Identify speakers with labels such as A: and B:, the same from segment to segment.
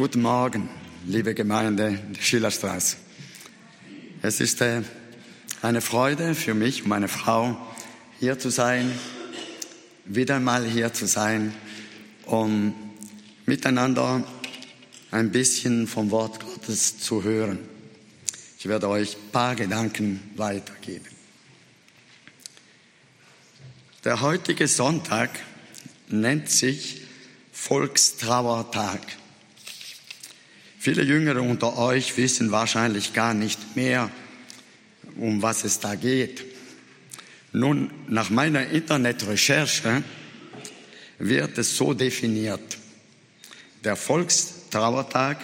A: Guten Morgen, liebe Gemeinde Schillerstraße. Es ist äh, eine Freude für mich und meine Frau, hier zu sein, wieder mal hier zu sein, um miteinander ein bisschen vom Wort Gottes zu hören. Ich werde euch ein paar Gedanken weitergeben. Der heutige Sonntag nennt sich Volkstrauertag. Viele Jüngere unter euch wissen wahrscheinlich gar nicht mehr, um was es da geht. Nun, nach meiner Internetrecherche wird es so definiert. Der Volkstrauertag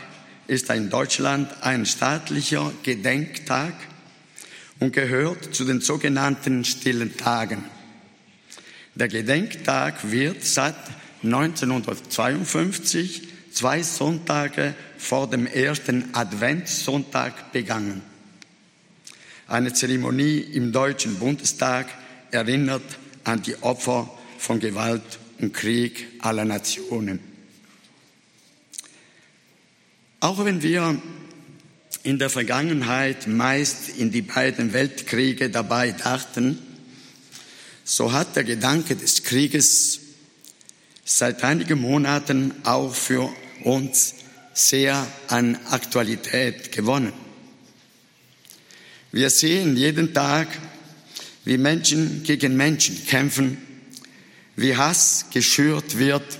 A: ist in Deutschland ein staatlicher Gedenktag und gehört zu den sogenannten stillen Tagen. Der Gedenktag wird seit 1952 zwei Sonntage vor dem ersten Adventssonntag begangen. Eine Zeremonie im Deutschen Bundestag erinnert an die Opfer von Gewalt und Krieg aller Nationen. Auch wenn wir in der Vergangenheit meist in die beiden Weltkriege dabei dachten, so hat der Gedanke des Krieges seit einigen Monaten auch für uns sehr an Aktualität gewonnen. Wir sehen jeden Tag, wie Menschen gegen Menschen kämpfen, wie Hass geschürt wird,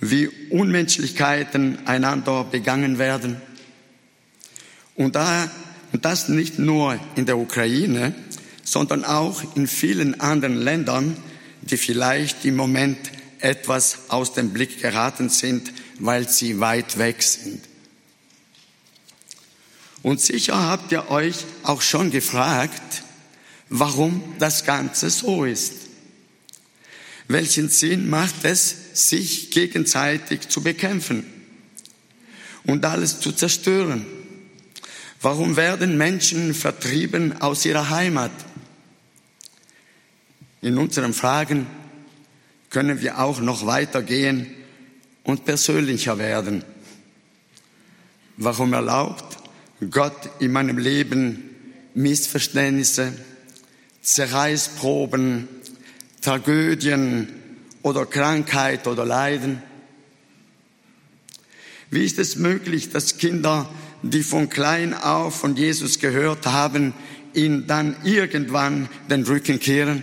A: wie Unmenschlichkeiten einander begangen werden. Und, da, und das nicht nur in der Ukraine, sondern auch in vielen anderen Ländern, die vielleicht im Moment etwas aus dem Blick geraten sind, weil sie weit weg sind. Und sicher habt ihr euch auch schon gefragt, warum das Ganze so ist. Welchen Sinn macht es, sich gegenseitig zu bekämpfen und alles zu zerstören? Warum werden Menschen vertrieben aus ihrer Heimat? In unseren Fragen können wir auch noch weitergehen und persönlicher werden. Warum erlaubt Gott in meinem Leben Missverständnisse, Zerreißproben, Tragödien oder Krankheit oder Leiden? Wie ist es möglich, dass Kinder, die von klein auf von Jesus gehört haben, ihn dann irgendwann den Rücken kehren?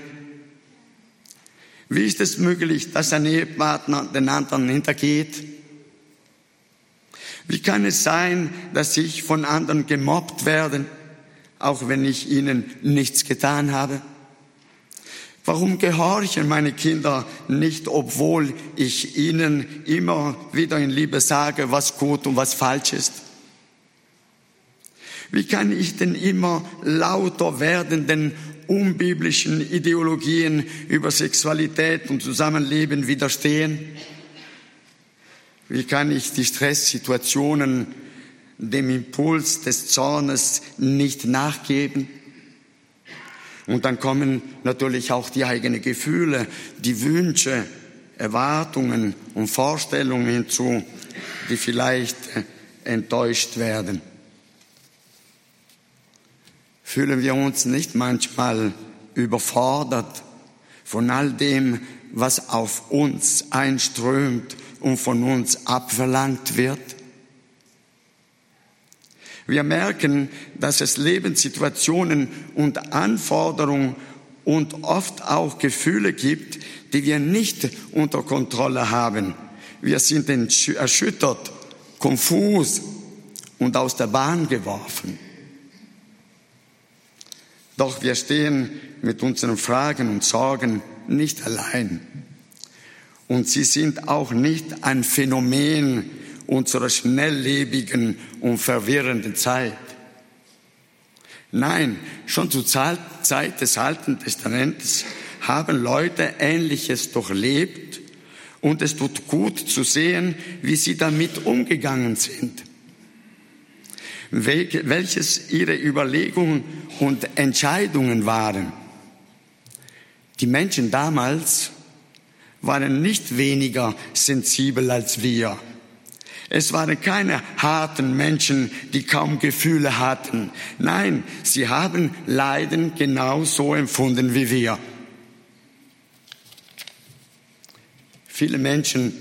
A: Wie ist es möglich, dass ein Ehepartner den anderen hintergeht? Wie kann es sein, dass ich von anderen gemobbt werde, auch wenn ich ihnen nichts getan habe? Warum gehorchen meine Kinder nicht, obwohl ich ihnen immer wieder in Liebe sage, was gut und was falsch ist? Wie kann ich denn immer lauter werdenden unbiblischen Ideologien über Sexualität und Zusammenleben widerstehen? Wie kann ich die Stresssituationen dem Impuls des Zornes nicht nachgeben? Und dann kommen natürlich auch die eigenen Gefühle, die Wünsche, Erwartungen und Vorstellungen hinzu, die vielleicht enttäuscht werden. Fühlen wir uns nicht manchmal überfordert von all dem, was auf uns einströmt und von uns abverlangt wird? Wir merken, dass es Lebenssituationen und Anforderungen und oft auch Gefühle gibt, die wir nicht unter Kontrolle haben. Wir sind erschüttert, konfus und aus der Bahn geworfen. Doch wir stehen mit unseren Fragen und Sorgen nicht allein. Und sie sind auch nicht ein Phänomen unserer schnelllebigen und verwirrenden Zeit. Nein, schon zur Zeit des Alten Testaments haben Leute Ähnliches durchlebt und es tut gut zu sehen, wie sie damit umgegangen sind, welches ihre Überlegungen und Entscheidungen waren. Die Menschen damals waren nicht weniger sensibel als wir Es waren keine harten Menschen, die kaum Gefühle hatten. Nein, sie haben Leiden genauso empfunden wie wir. Viele Menschen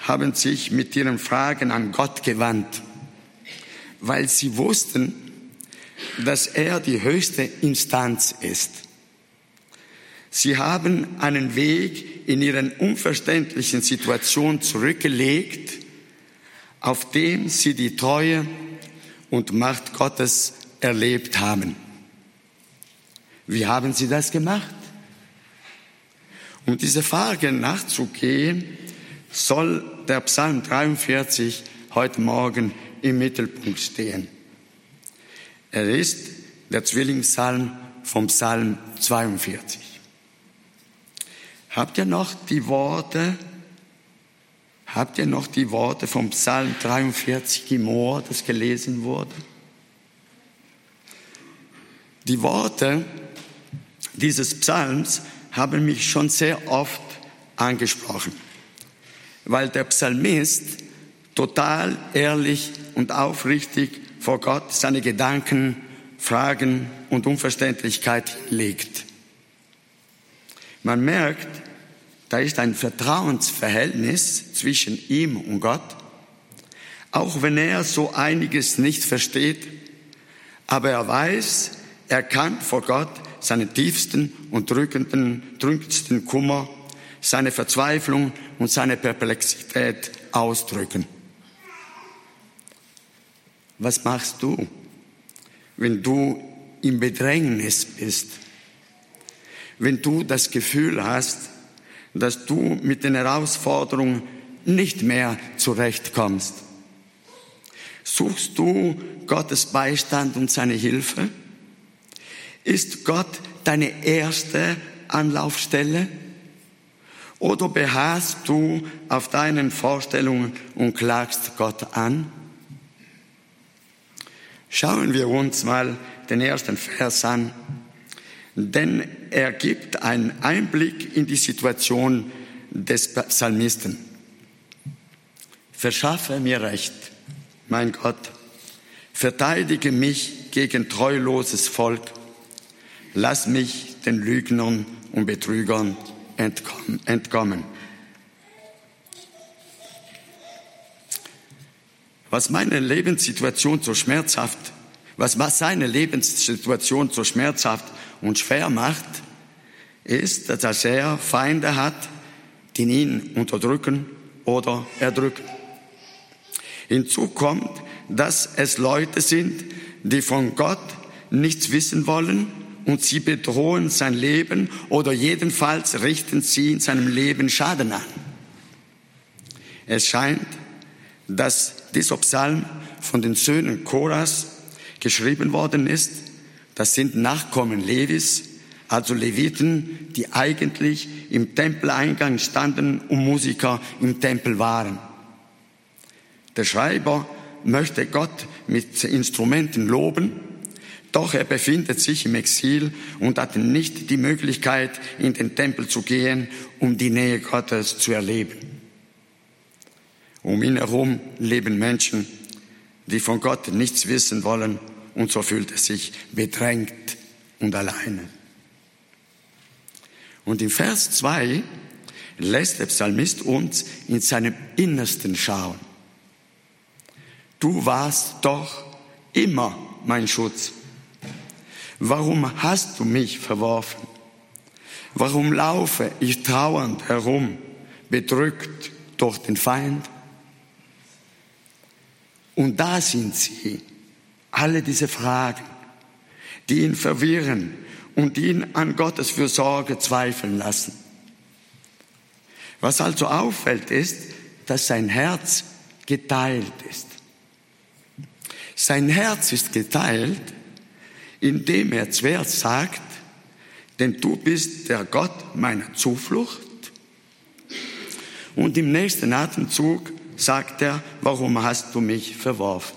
A: haben sich mit ihren Fragen an Gott gewandt, weil sie wussten, dass er die höchste Instanz ist. Sie haben einen Weg in ihren unverständlichen Situationen zurückgelegt, auf dem sie die Treue und Macht Gottes erlebt haben. Wie haben sie das gemacht? Um diese Frage nachzugehen, soll der Psalm 43 heute Morgen im Mittelpunkt stehen. Er ist der Zwillingspsalm vom Psalm 42. Habt ihr noch die Worte Habt ihr noch die Worte vom Psalm 43 im Ohr, das gelesen wurde? Die Worte dieses Psalms haben mich schon sehr oft angesprochen, weil der Psalmist total ehrlich und aufrichtig vor Gott seine Gedanken, Fragen und Unverständlichkeit legt. Man merkt, da ist ein Vertrauensverhältnis zwischen ihm und Gott, auch wenn er so einiges nicht versteht, aber er weiß, er kann vor Gott seinen tiefsten und drückenden, drückendsten Kummer, seine Verzweiflung und seine Perplexität ausdrücken. Was machst du, wenn du im Bedrängnis bist? Wenn du das Gefühl hast, dass du mit den Herausforderungen nicht mehr zurechtkommst? Suchst du Gottes Beistand und seine Hilfe? Ist Gott deine erste Anlaufstelle? Oder beharrst du auf deinen Vorstellungen und klagst Gott an? Schauen wir uns mal den ersten Vers an denn er gibt einen Einblick in die Situation des Psalmisten. Verschaffe mir Recht, mein Gott, verteidige mich gegen treuloses Volk, lass mich den Lügnern und Betrügern entkommen. Was meine Lebenssituation so schmerzhaft, was seine Lebenssituation so schmerzhaft und schwer macht, ist, dass er Feinde hat, die ihn unterdrücken oder erdrücken. Hinzu kommt, dass es Leute sind, die von Gott nichts wissen wollen und sie bedrohen sein Leben oder jedenfalls richten sie in seinem Leben Schaden an. Es scheint, dass dieser Psalm von den Söhnen Koras geschrieben worden ist, das sind Nachkommen Levis, also Leviten, die eigentlich im Tempeleingang standen und Musiker im Tempel waren. Der Schreiber möchte Gott mit Instrumenten loben, doch er befindet sich im Exil und hat nicht die Möglichkeit, in den Tempel zu gehen, um die Nähe Gottes zu erleben. Um ihn herum leben Menschen, die von Gott nichts wissen wollen und so fühlt er sich bedrängt und alleine. Und im Vers 2 lässt der Psalmist uns in seinem Innersten schauen. Du warst doch immer mein Schutz. Warum hast du mich verworfen? Warum laufe ich trauernd herum, bedrückt durch den Feind? Und da sind sie, alle diese Fragen, die ihn verwirren und ihn an Gottes Fürsorge zweifeln lassen. Was also auffällt, ist, dass sein Herz geteilt ist. Sein Herz ist geteilt, indem er zuerst sagt, denn du bist der Gott meiner Zuflucht. Und im nächsten Atemzug sagt er, warum hast du mich verworfen?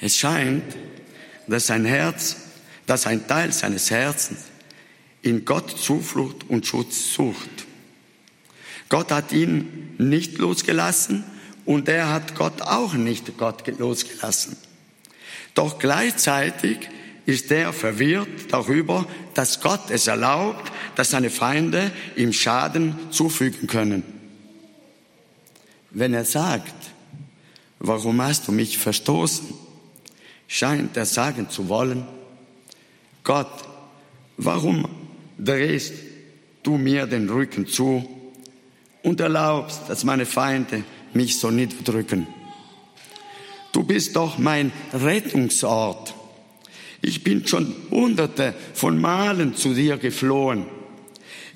A: Es scheint, dass sein Herz, dass ein Teil seines Herzens in Gott Zuflucht und Schutz sucht. Gott hat ihn nicht losgelassen und er hat Gott auch nicht Gott losgelassen. Doch gleichzeitig ist er verwirrt darüber, dass Gott es erlaubt, dass seine Feinde ihm Schaden zufügen können. Wenn er sagt, warum hast du mich verstoßen, scheint er sagen zu wollen, Gott, warum drehst du mir den Rücken zu und erlaubst, dass meine Feinde mich so niederdrücken? Du bist doch mein Rettungsort. Ich bin schon hunderte von Malen zu dir geflohen.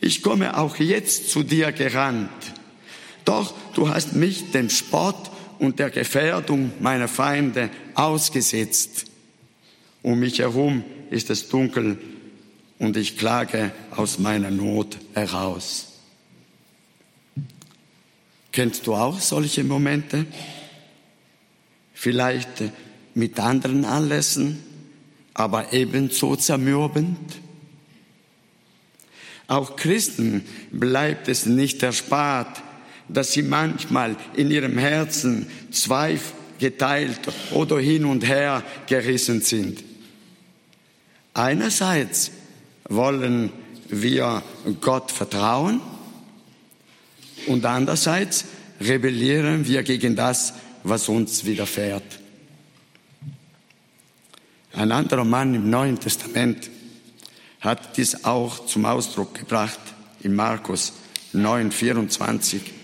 A: Ich komme auch jetzt zu dir gerannt. Doch du hast mich dem Spott und der Gefährdung meiner Feinde ausgesetzt. Um mich herum ist es dunkel und ich klage aus meiner Not heraus. Kennst du auch solche Momente? Vielleicht mit anderen Anlässen, aber ebenso zermürbend? Auch Christen bleibt es nicht erspart, dass sie manchmal in ihrem Herzen zweigeteilt oder hin und her gerissen sind. Einerseits wollen wir Gott vertrauen und andererseits rebellieren wir gegen das, was uns widerfährt. Ein anderer Mann im Neuen Testament hat dies auch zum Ausdruck gebracht in Markus 9, 24.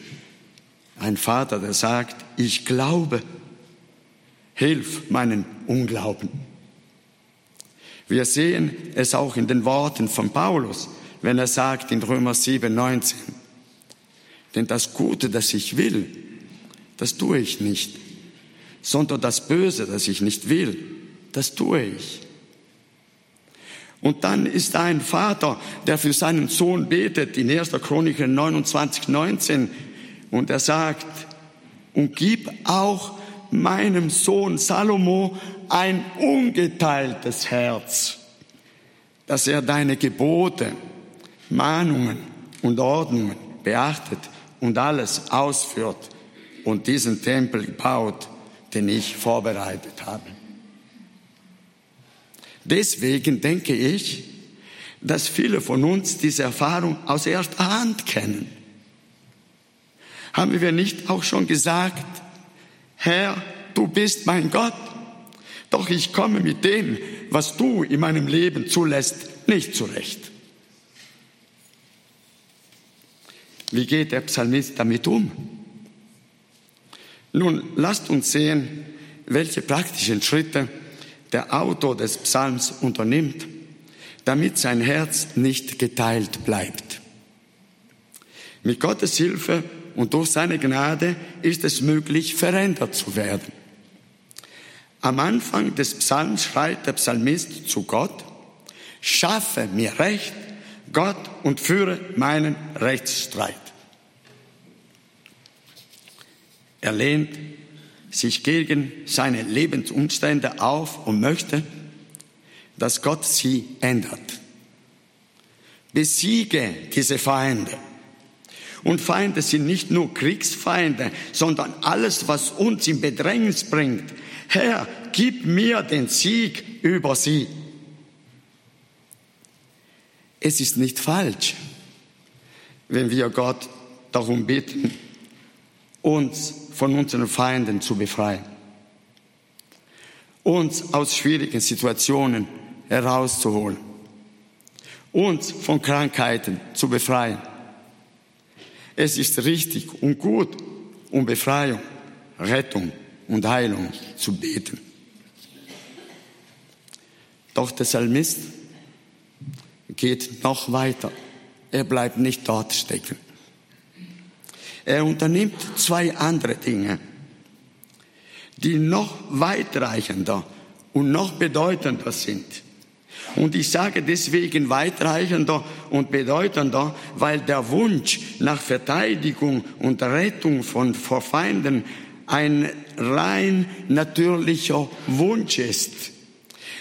A: Ein Vater, der sagt, ich glaube, hilf meinen Unglauben. Wir sehen es auch in den Worten von Paulus, wenn er sagt in Römer 7, 19, denn das Gute, das ich will, das tue ich nicht, sondern das Böse, das ich nicht will, das tue ich. Und dann ist ein Vater, der für seinen Sohn betet in 1. Chroniker 29, 19 und er sagt, und gib auch meinem Sohn Salomo ein ungeteiltes Herz, dass er deine Gebote, Mahnungen und Ordnungen beachtet und alles ausführt und diesen Tempel baut, den ich vorbereitet habe. Deswegen denke ich, dass viele von uns diese Erfahrung aus erster Hand kennen. Haben wir nicht auch schon gesagt, Herr, du bist mein Gott, doch ich komme mit dem, was du in meinem Leben zulässt, nicht zurecht. Wie geht der Psalmist damit um? Nun, lasst uns sehen, welche praktischen Schritte der Autor des Psalms unternimmt, damit sein Herz nicht geteilt bleibt. Mit Gottes Hilfe und durch seine Gnade ist es möglich, verändert zu werden. Am Anfang des Psalms schreit der Psalmist zu Gott, schaffe mir Recht, Gott, und führe meinen Rechtsstreit. Er lehnt sich gegen seine Lebensumstände auf und möchte, dass Gott sie ändert. Besiege diese Feinde. Und Feinde sind nicht nur Kriegsfeinde, sondern alles, was uns in Bedrängnis bringt. Herr, gib mir den Sieg über sie. Es ist nicht falsch, wenn wir Gott darum bitten, uns von unseren Feinden zu befreien, uns aus schwierigen Situationen herauszuholen, uns von Krankheiten zu befreien es ist richtig und gut, um Befreiung, Rettung und Heilung zu beten. Doch der Psalmist geht noch weiter. Er bleibt nicht dort stecken. Er unternimmt zwei andere Dinge, die noch weitreichender und noch bedeutender sind. Und ich sage deswegen weitreichender und bedeutender, weil der Wunsch nach Verteidigung und Rettung von vor Feinden ein rein natürlicher Wunsch ist,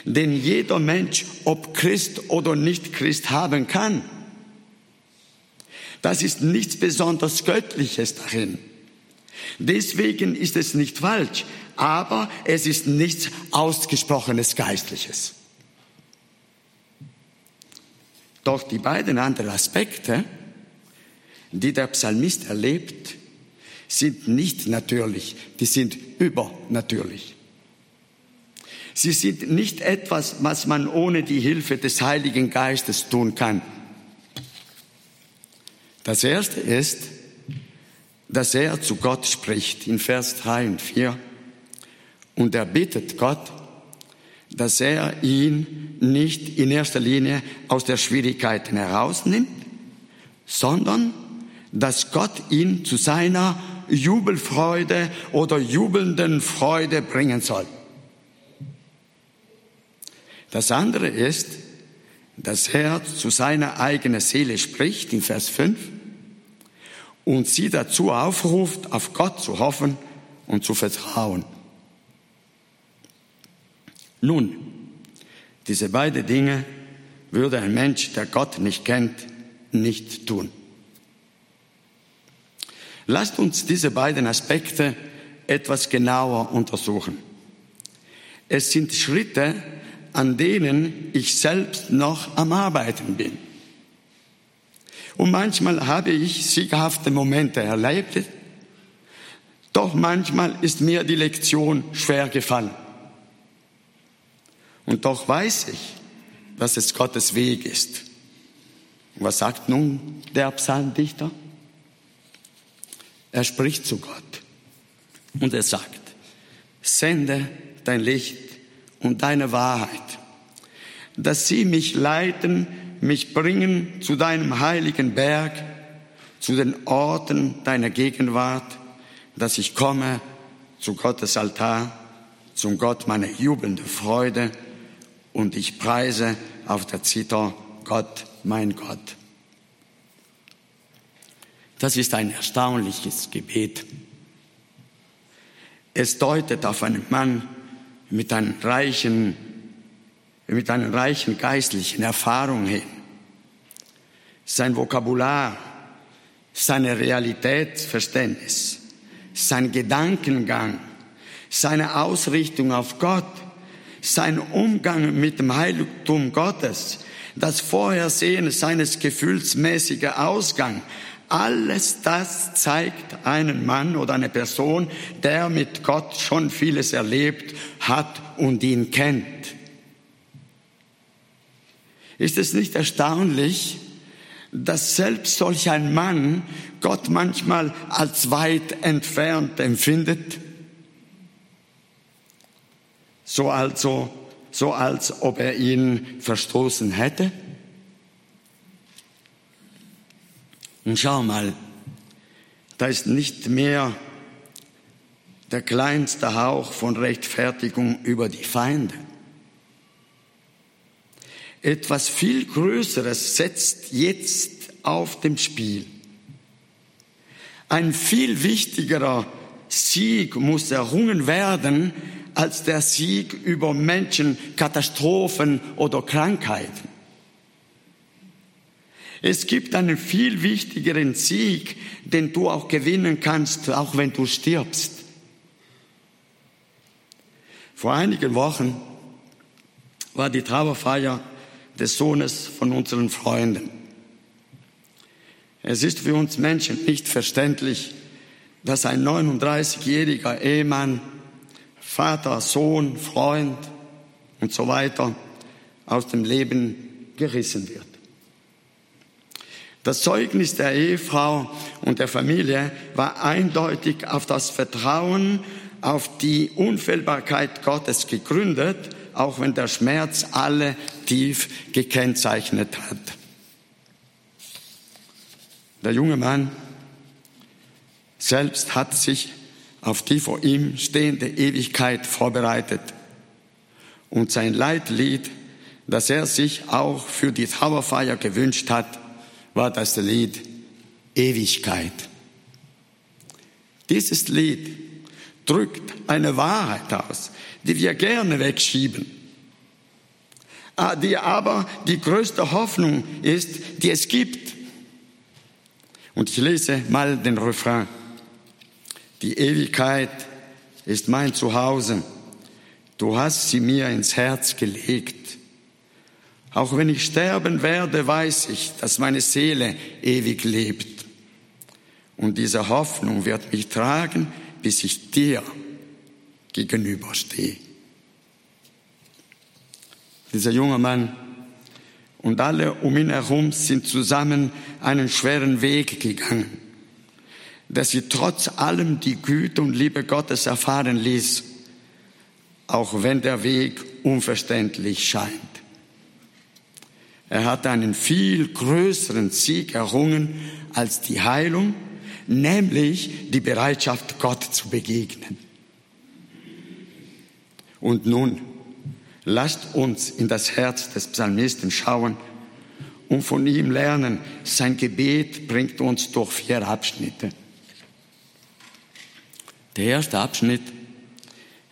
A: den jeder Mensch, ob Christ oder nicht Christ, haben kann. Das ist nichts besonders Göttliches darin. Deswegen ist es nicht falsch, aber es ist nichts ausgesprochenes Geistliches. Doch die beiden anderen Aspekte, die der Psalmist erlebt, sind nicht natürlich, die sind übernatürlich. Sie sind nicht etwas, was man ohne die Hilfe des Heiligen Geistes tun kann. Das erste ist, dass er zu Gott spricht in Vers 3 und 4 und er bittet Gott, dass er ihn nicht in erster Linie aus der Schwierigkeiten herausnimmt, sondern dass Gott ihn zu seiner Jubelfreude oder jubelnden Freude bringen soll. Das andere ist, dass er zu seiner eigenen Seele spricht in Vers 5 und sie dazu aufruft, auf Gott zu hoffen und zu vertrauen. Nun, diese beiden Dinge würde ein Mensch, der Gott nicht kennt, nicht tun. Lasst uns diese beiden Aspekte etwas genauer untersuchen. Es sind Schritte, an denen ich selbst noch am Arbeiten bin. Und manchmal habe ich sieghafte Momente erlebt, doch manchmal ist mir die Lektion schwer gefallen. Und doch weiß ich, dass es Gottes Weg ist. Was sagt nun der Psalmdichter? Er spricht zu Gott und er sagt, sende dein Licht und deine Wahrheit, dass sie mich leiten mich bringen zu deinem heiligen Berg, zu den Orten deiner Gegenwart, dass ich komme zu Gottes Altar, zum Gott meiner jubelnde Freude und ich preise auf der Zither Gott, mein Gott. Das ist ein erstaunliches Gebet. Es deutet auf einen Mann mit einem reichen, mit einer reichen geistlichen Erfahrung hin sein Vokabular, seine Realitätsverständnis, sein Gedankengang, seine Ausrichtung auf Gott, sein Umgang mit dem Heiligtum Gottes, das Vorhersehen seines gefühlsmäßigen Ausgang, alles das zeigt einen Mann oder eine Person, der mit Gott schon vieles erlebt hat und ihn kennt. Ist es nicht erstaunlich, dass selbst solch ein Mann Gott manchmal als weit entfernt empfindet? So also, so als ob er ihn verstoßen hätte? Und schau mal, da ist nicht mehr der kleinste Hauch von Rechtfertigung über die Feinde. Etwas viel Größeres setzt jetzt auf dem Spiel. Ein viel wichtigerer Sieg muss errungen werden als der Sieg über Menschen, Katastrophen oder Krankheiten. Es gibt einen viel wichtigeren Sieg, den du auch gewinnen kannst, auch wenn du stirbst. Vor einigen Wochen war die Trauerfeier des Sohnes von unseren Freunden. Es ist für uns Menschen nicht verständlich, dass ein 39-jähriger Ehemann, Vater, Sohn, Freund und so weiter aus dem Leben gerissen wird. Das Zeugnis der Ehefrau und der Familie war eindeutig auf das Vertrauen auf die Unfehlbarkeit Gottes gegründet auch wenn der Schmerz alle tief gekennzeichnet hat. Der junge Mann selbst hat sich auf die vor ihm stehende Ewigkeit vorbereitet. Und sein Leitlied, das er sich auch für die Trauerfeier gewünscht hat, war das Lied Ewigkeit. Dieses Lied drückt eine Wahrheit aus, die wir gerne wegschieben, ah, die aber die größte Hoffnung ist, die es gibt. Und ich lese mal den Refrain. Die Ewigkeit ist mein Zuhause. Du hast sie mir ins Herz gelegt. Auch wenn ich sterben werde, weiß ich, dass meine Seele ewig lebt. Und diese Hoffnung wird mich tragen, bis ich dir gegenüberstehe. Dieser junge Mann und alle um ihn herum sind zusammen einen schweren Weg gegangen, der sie trotz allem die Güte und Liebe Gottes erfahren ließ, auch wenn der Weg unverständlich scheint. Er hat einen viel größeren Sieg errungen als die Heilung, nämlich die Bereitschaft, Gott zu begegnen. Und nun, Lasst uns in das Herz des Psalmisten schauen und von ihm lernen. Sein Gebet bringt uns durch vier Abschnitte. Der erste Abschnitt,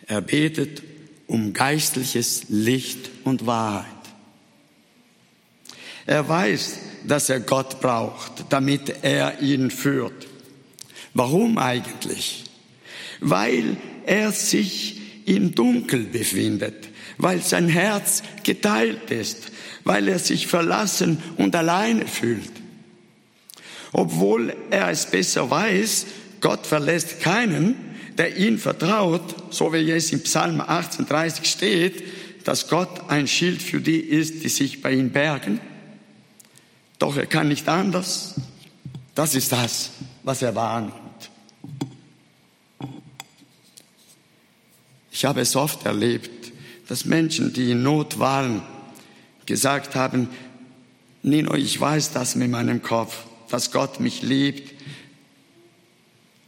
A: er betet um geistliches Licht und Wahrheit. Er weiß, dass er Gott braucht, damit er ihn führt. Warum eigentlich? Weil er sich im Dunkel befindet weil sein Herz geteilt ist, weil er sich verlassen und alleine fühlt. Obwohl er es besser weiß, Gott verlässt keinen, der ihn vertraut, so wie es im Psalm 18,30 steht, dass Gott ein Schild für die ist, die sich bei ihm bergen. Doch er kann nicht anders. Das ist das, was er wahrnimmt. Ich habe es oft erlebt, dass Menschen, die in Not waren, gesagt haben, Nino, ich weiß das mit meinem Kopf, dass Gott mich liebt,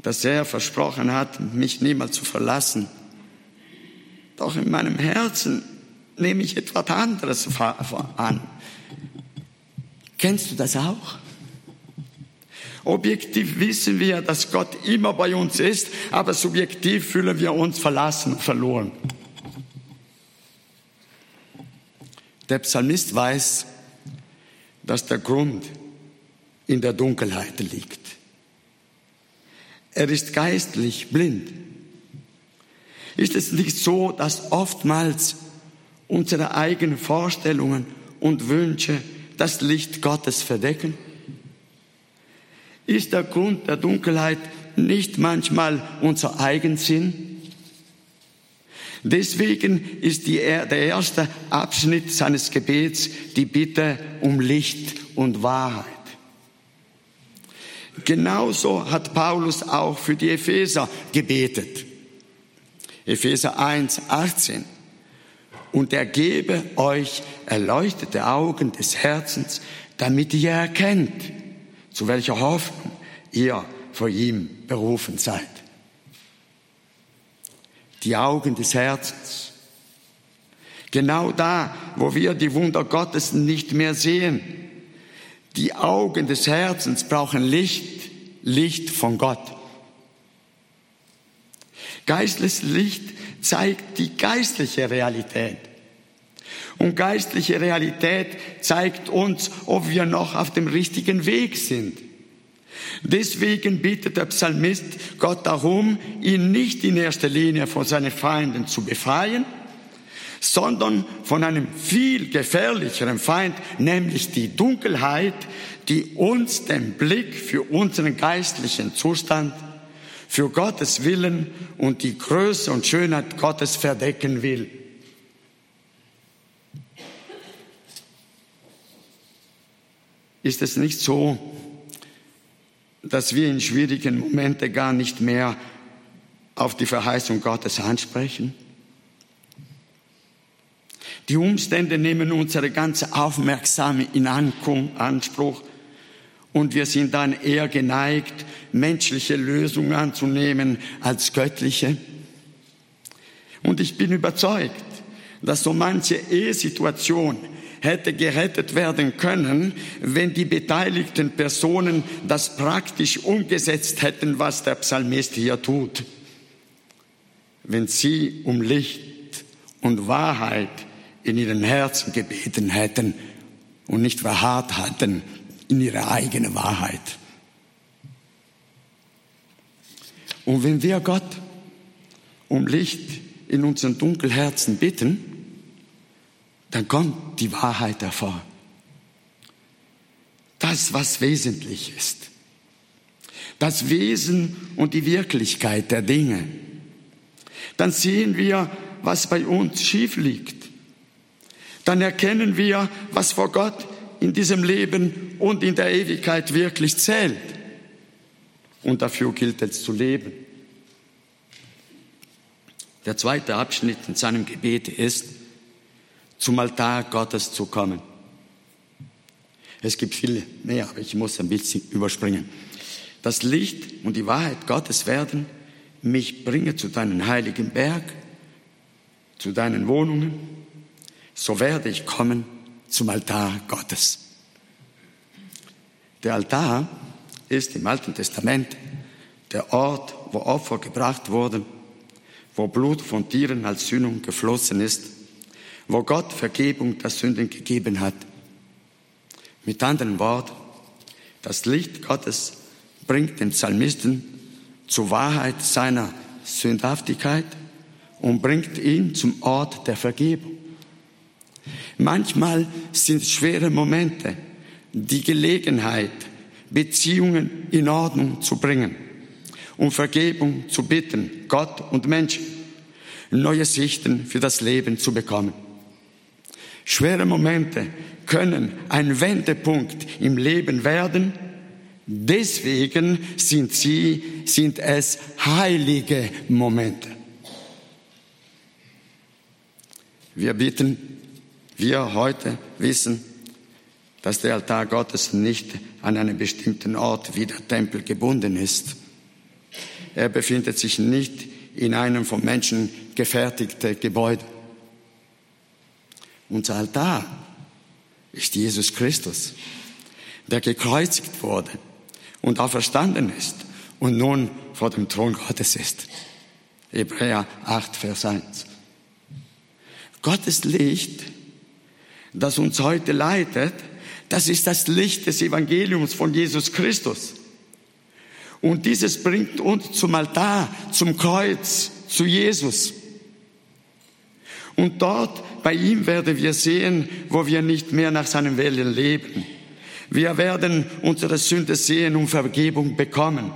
A: dass er versprochen hat, mich niemals zu verlassen. Doch in meinem Herzen nehme ich etwas anderes an. Kennst du das auch? Objektiv wissen wir, dass Gott immer bei uns ist, aber subjektiv fühlen wir uns verlassen und verloren. Der Psalmist weiß, dass der Grund in der Dunkelheit liegt. Er ist geistlich blind. Ist es nicht so, dass oftmals unsere eigenen Vorstellungen und Wünsche das Licht Gottes verdecken? Ist der Grund der Dunkelheit nicht manchmal unser Eigensinn? Deswegen ist die, der erste Abschnitt seines Gebets die Bitte um Licht und Wahrheit. Genauso hat Paulus auch für die Epheser gebetet. Epheser 1, 18. Und er gebe euch erleuchtete Augen des Herzens, damit ihr erkennt, zu welcher Hoffnung ihr vor ihm berufen seid die Augen des Herzens. Genau da, wo wir die Wunder Gottes nicht mehr sehen. Die Augen des Herzens brauchen Licht, Licht von Gott. Geistliches Licht zeigt die geistliche Realität. Und geistliche Realität zeigt uns, ob wir noch auf dem richtigen Weg sind. Deswegen bittet der Psalmist Gott darum, ihn nicht in erster Linie von seinen Feinden zu befreien, sondern von einem viel gefährlicheren Feind, nämlich die Dunkelheit, die uns den Blick für unseren geistlichen Zustand, für Gottes Willen und die Größe und Schönheit Gottes verdecken will. Ist es nicht so, dass wir in schwierigen Momenten gar nicht mehr auf die Verheißung Gottes ansprechen? Die Umstände nehmen unsere ganze Aufmerksamkeit in Anspruch und wir sind dann eher geneigt, menschliche Lösungen anzunehmen als göttliche. Und ich bin überzeugt, dass so manche Ehesituation hätte gerettet werden können, wenn die beteiligten Personen das praktisch umgesetzt hätten, was der Psalmist hier tut. Wenn sie um Licht und Wahrheit in ihren Herzen gebeten hätten und nicht verharrt hätten in ihre eigene Wahrheit. Und wenn wir Gott um Licht in unseren Dunkelherzen bitten, dann kommt die Wahrheit hervor. Das, was wesentlich ist. Das Wesen und die Wirklichkeit der Dinge. Dann sehen wir, was bei uns schief liegt. Dann erkennen wir, was vor Gott in diesem Leben und in der Ewigkeit wirklich zählt. Und dafür gilt es zu leben. Der zweite Abschnitt in seinem Gebet ist, zum Altar Gottes zu kommen. Es gibt viele mehr, aber ich muss ein bisschen überspringen. Das Licht und die Wahrheit Gottes werden mich bringen zu deinem heiligen Berg, zu deinen Wohnungen. So werde ich kommen zum Altar Gottes. Der Altar ist im Alten Testament der Ort, wo Opfer gebracht wurden, wo Blut von Tieren als Sühnung geflossen ist, wo Gott Vergebung der Sünden gegeben hat. Mit anderen Worten, das Licht Gottes bringt den Psalmisten zur Wahrheit seiner Sündhaftigkeit und bringt ihn zum Ort der Vergebung. Manchmal sind schwere Momente die Gelegenheit, Beziehungen in Ordnung zu bringen, um Vergebung zu bitten, Gott und Menschen, neue Sichten für das Leben zu bekommen. Schwere Momente können ein Wendepunkt im Leben werden. Deswegen sind sie, sind es heilige Momente. Wir bitten, wir heute wissen, dass der Altar Gottes nicht an einen bestimmten Ort wie der Tempel gebunden ist. Er befindet sich nicht in einem von Menschen gefertigten Gebäude. Unser Altar ist Jesus Christus, der gekreuzigt wurde und auferstanden ist und nun vor dem Thron Gottes ist. Hebräer 8, Vers 1. Gottes Licht, das uns heute leitet, das ist das Licht des Evangeliums von Jesus Christus. Und dieses bringt uns zum Altar, zum Kreuz, zu Jesus. Und dort bei ihm werden wir sehen, wo wir nicht mehr nach seinem Willen leben. Wir werden unsere Sünde sehen und Vergebung bekommen.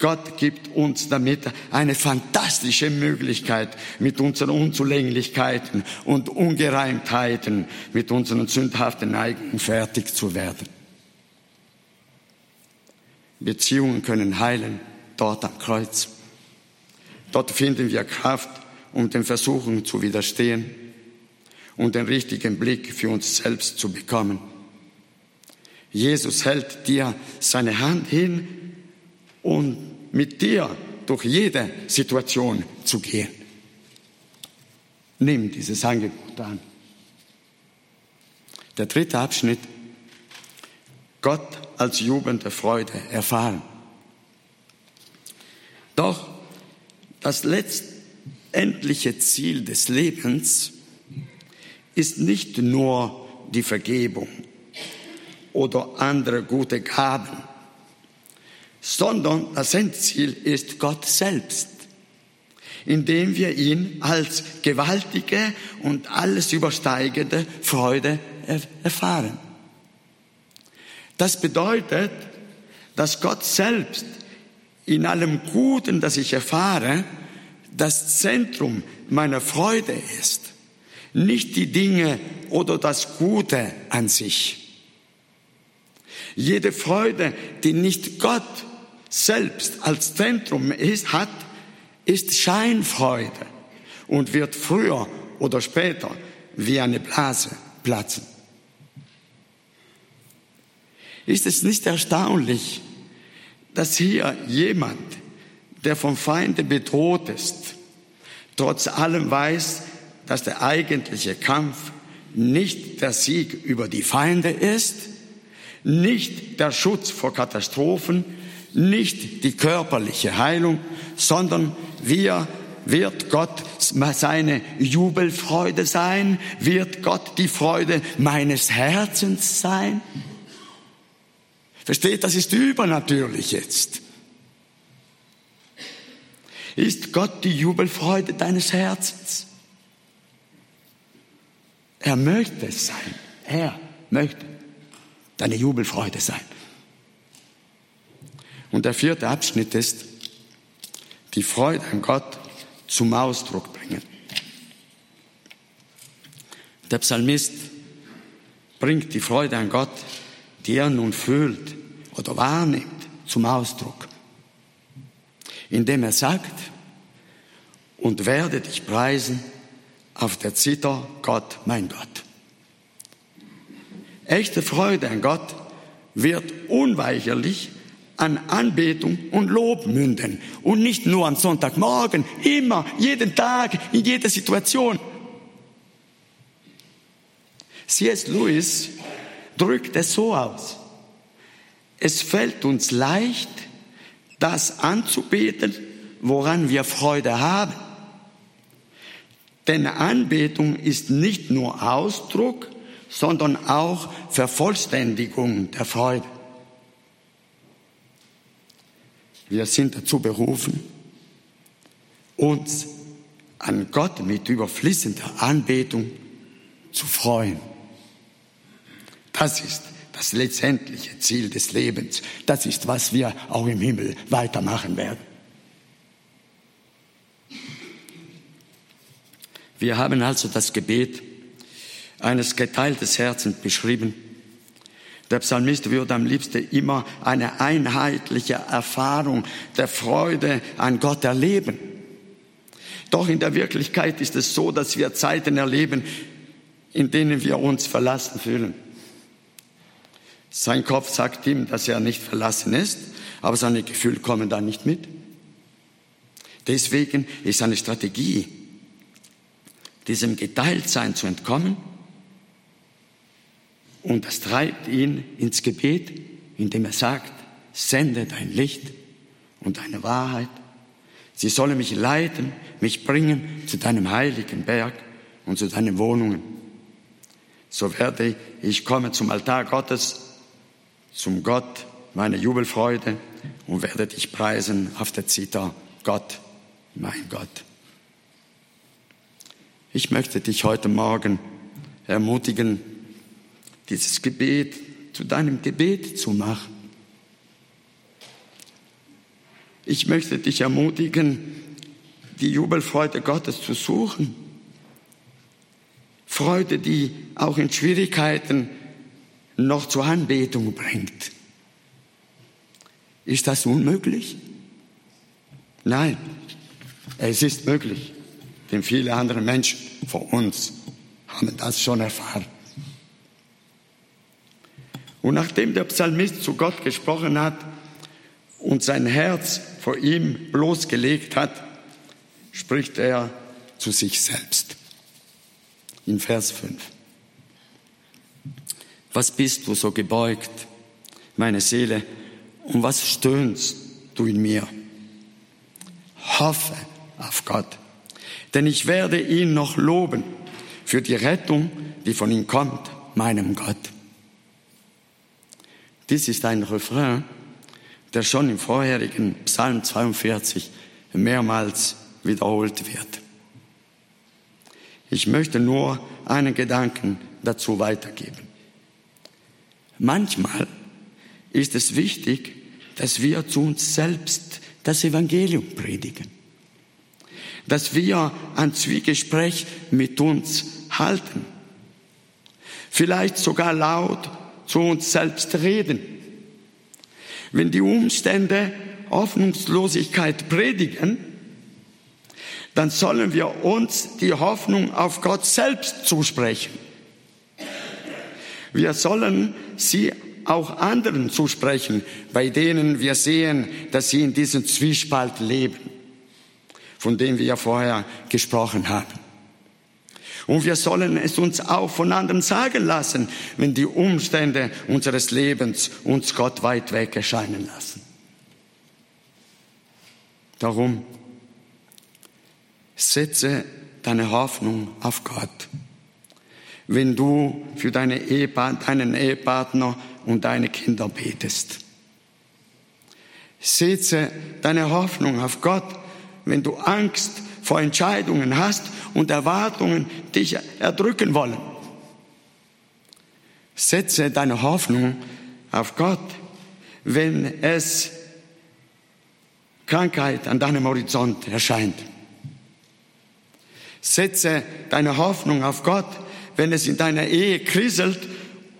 A: Gott gibt uns damit eine fantastische Möglichkeit, mit unseren Unzulänglichkeiten und Ungereimtheiten, mit unseren sündhaften Neigungen fertig zu werden. Beziehungen können heilen dort am Kreuz. Dort finden wir Kraft, um den Versuchen zu widerstehen und den richtigen Blick für uns selbst zu bekommen. Jesus hält dir seine Hand hin und mit dir durch jede Situation zu gehen. Nimm dieses Angebot an. Der dritte Abschnitt. Gott als jubelnde Freude erfahren. Doch das letzte endliche Ziel des Lebens ist nicht nur die Vergebung oder andere gute Gaben, sondern das Endziel ist Gott selbst, indem wir ihn als gewaltige und alles übersteigende Freude erfahren. Das bedeutet, dass Gott selbst in allem Guten, das ich erfahre, das Zentrum meiner Freude ist, nicht die Dinge oder das Gute an sich. Jede Freude, die nicht Gott selbst als Zentrum ist, hat, ist Scheinfreude und wird früher oder später wie eine Blase platzen. Ist es nicht erstaunlich, dass hier jemand der vom Feinde bedroht ist, trotz allem weiß, dass der eigentliche Kampf nicht der Sieg über die Feinde ist, nicht der Schutz vor Katastrophen, nicht die körperliche Heilung, sondern wir wird Gott seine Jubelfreude sein? Wird Gott die Freude meines Herzens sein? Versteht, das ist übernatürlich jetzt. Ist Gott die Jubelfreude deines Herzens? Er möchte es sein. Er möchte deine Jubelfreude sein. Und der vierte Abschnitt ist, die Freude an Gott zum Ausdruck bringen. Der Psalmist bringt die Freude an Gott, die er nun fühlt oder wahrnimmt, zum Ausdruck, indem er sagt, und werde dich preisen auf der Zither, Gott, mein Gott. Echte Freude an Gott wird unweigerlich an Anbetung und Lob münden. Und nicht nur am Sonntagmorgen, immer, jeden Tag, in jeder Situation. C.S. Lewis drückt es so aus. Es fällt uns leicht, das anzubeten, woran wir Freude haben. Denn Anbetung ist nicht nur Ausdruck, sondern auch Vervollständigung der Freude. Wir sind dazu berufen, uns an Gott mit überfließender Anbetung zu freuen. Das ist das letztendliche Ziel des Lebens. Das ist, was wir auch im Himmel weitermachen werden. Wir haben also das Gebet eines geteiltes Herzens beschrieben der Psalmist würde am liebsten immer eine einheitliche Erfahrung der Freude an Gott erleben. Doch in der Wirklichkeit ist es so, dass wir Zeiten erleben, in denen wir uns verlassen fühlen. Sein Kopf sagt ihm, dass er nicht verlassen ist, aber seine Gefühle kommen da nicht mit. Deswegen ist seine Strategie, diesem Geteiltsein zu entkommen, und das treibt ihn ins Gebet, indem er sagt, sende dein Licht und deine Wahrheit. Sie sollen mich leiten, mich bringen zu deinem heiligen Berg und zu deinen Wohnungen. So werde ich kommen zum Altar Gottes, zum Gott meiner Jubelfreude und werde dich preisen auf der Zita, Gott, mein Gott. Ich möchte dich heute Morgen ermutigen, dieses Gebet zu deinem Gebet zu machen. Ich möchte dich ermutigen, die Jubelfreude Gottes zu suchen. Freude, die auch in Schwierigkeiten noch zur Anbetung bringt. Ist das unmöglich? Nein, es ist möglich, denn viele andere Menschen vor uns haben das schon erfahren. Und nachdem der Psalmist zu Gott gesprochen hat und sein Herz vor ihm bloßgelegt hat, spricht er zu sich selbst. In Vers 5. Was bist du so gebeugt, meine Seele, und was stöhnst du in mir? Hoffe auf Gott, denn ich werde ihn noch loben für die Rettung, die von ihm kommt, meinem Gott. Dies ist ein Refrain, der schon im vorherigen Psalm 42 mehrmals wiederholt wird. Ich möchte nur einen Gedanken dazu weitergeben. Manchmal ist es wichtig, dass wir zu uns selbst das Evangelium predigen, dass wir ein Zwiegespräch mit uns halten, vielleicht sogar laut zu uns selbst reden. Wenn die Umstände Hoffnungslosigkeit predigen, dann sollen wir uns die Hoffnung auf Gott selbst zusprechen. Wir sollen sie auch anderen zusprechen, bei denen wir sehen, dass sie in diesem Zwiespalt leben, von dem wir ja vorher gesprochen haben. Und wir sollen es uns auch von anderen sagen lassen, wenn die Umstände unseres Lebens uns Gott weit weg erscheinen lassen. Darum setze deine Hoffnung auf Gott. Wenn du für deine Ehepartner, deinen Ehepartner und deine Kinder betest. Setze deine Hoffnung auf Gott, wenn du Angst vor Entscheidungen hast und Erwartungen dich erdrücken wollen. Setze deine Hoffnung auf Gott, wenn es Krankheit an deinem Horizont erscheint. Setze deine Hoffnung auf Gott, wenn es in deiner Ehe kriselt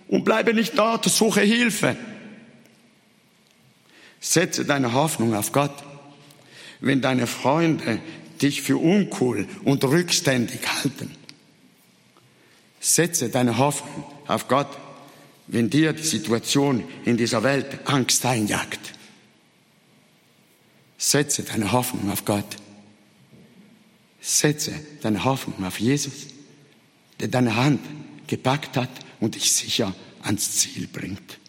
A: und bleibe nicht dort, suche Hilfe. Setze deine Hoffnung auf Gott, wenn deine Freunde dich für uncool und rückständig halten. Setze deine Hoffnung auf Gott, wenn dir die Situation in dieser Welt Angst einjagt. Setze deine Hoffnung auf Gott. Setze deine Hoffnung auf Jesus, der deine Hand gepackt hat und dich sicher ans Ziel bringt.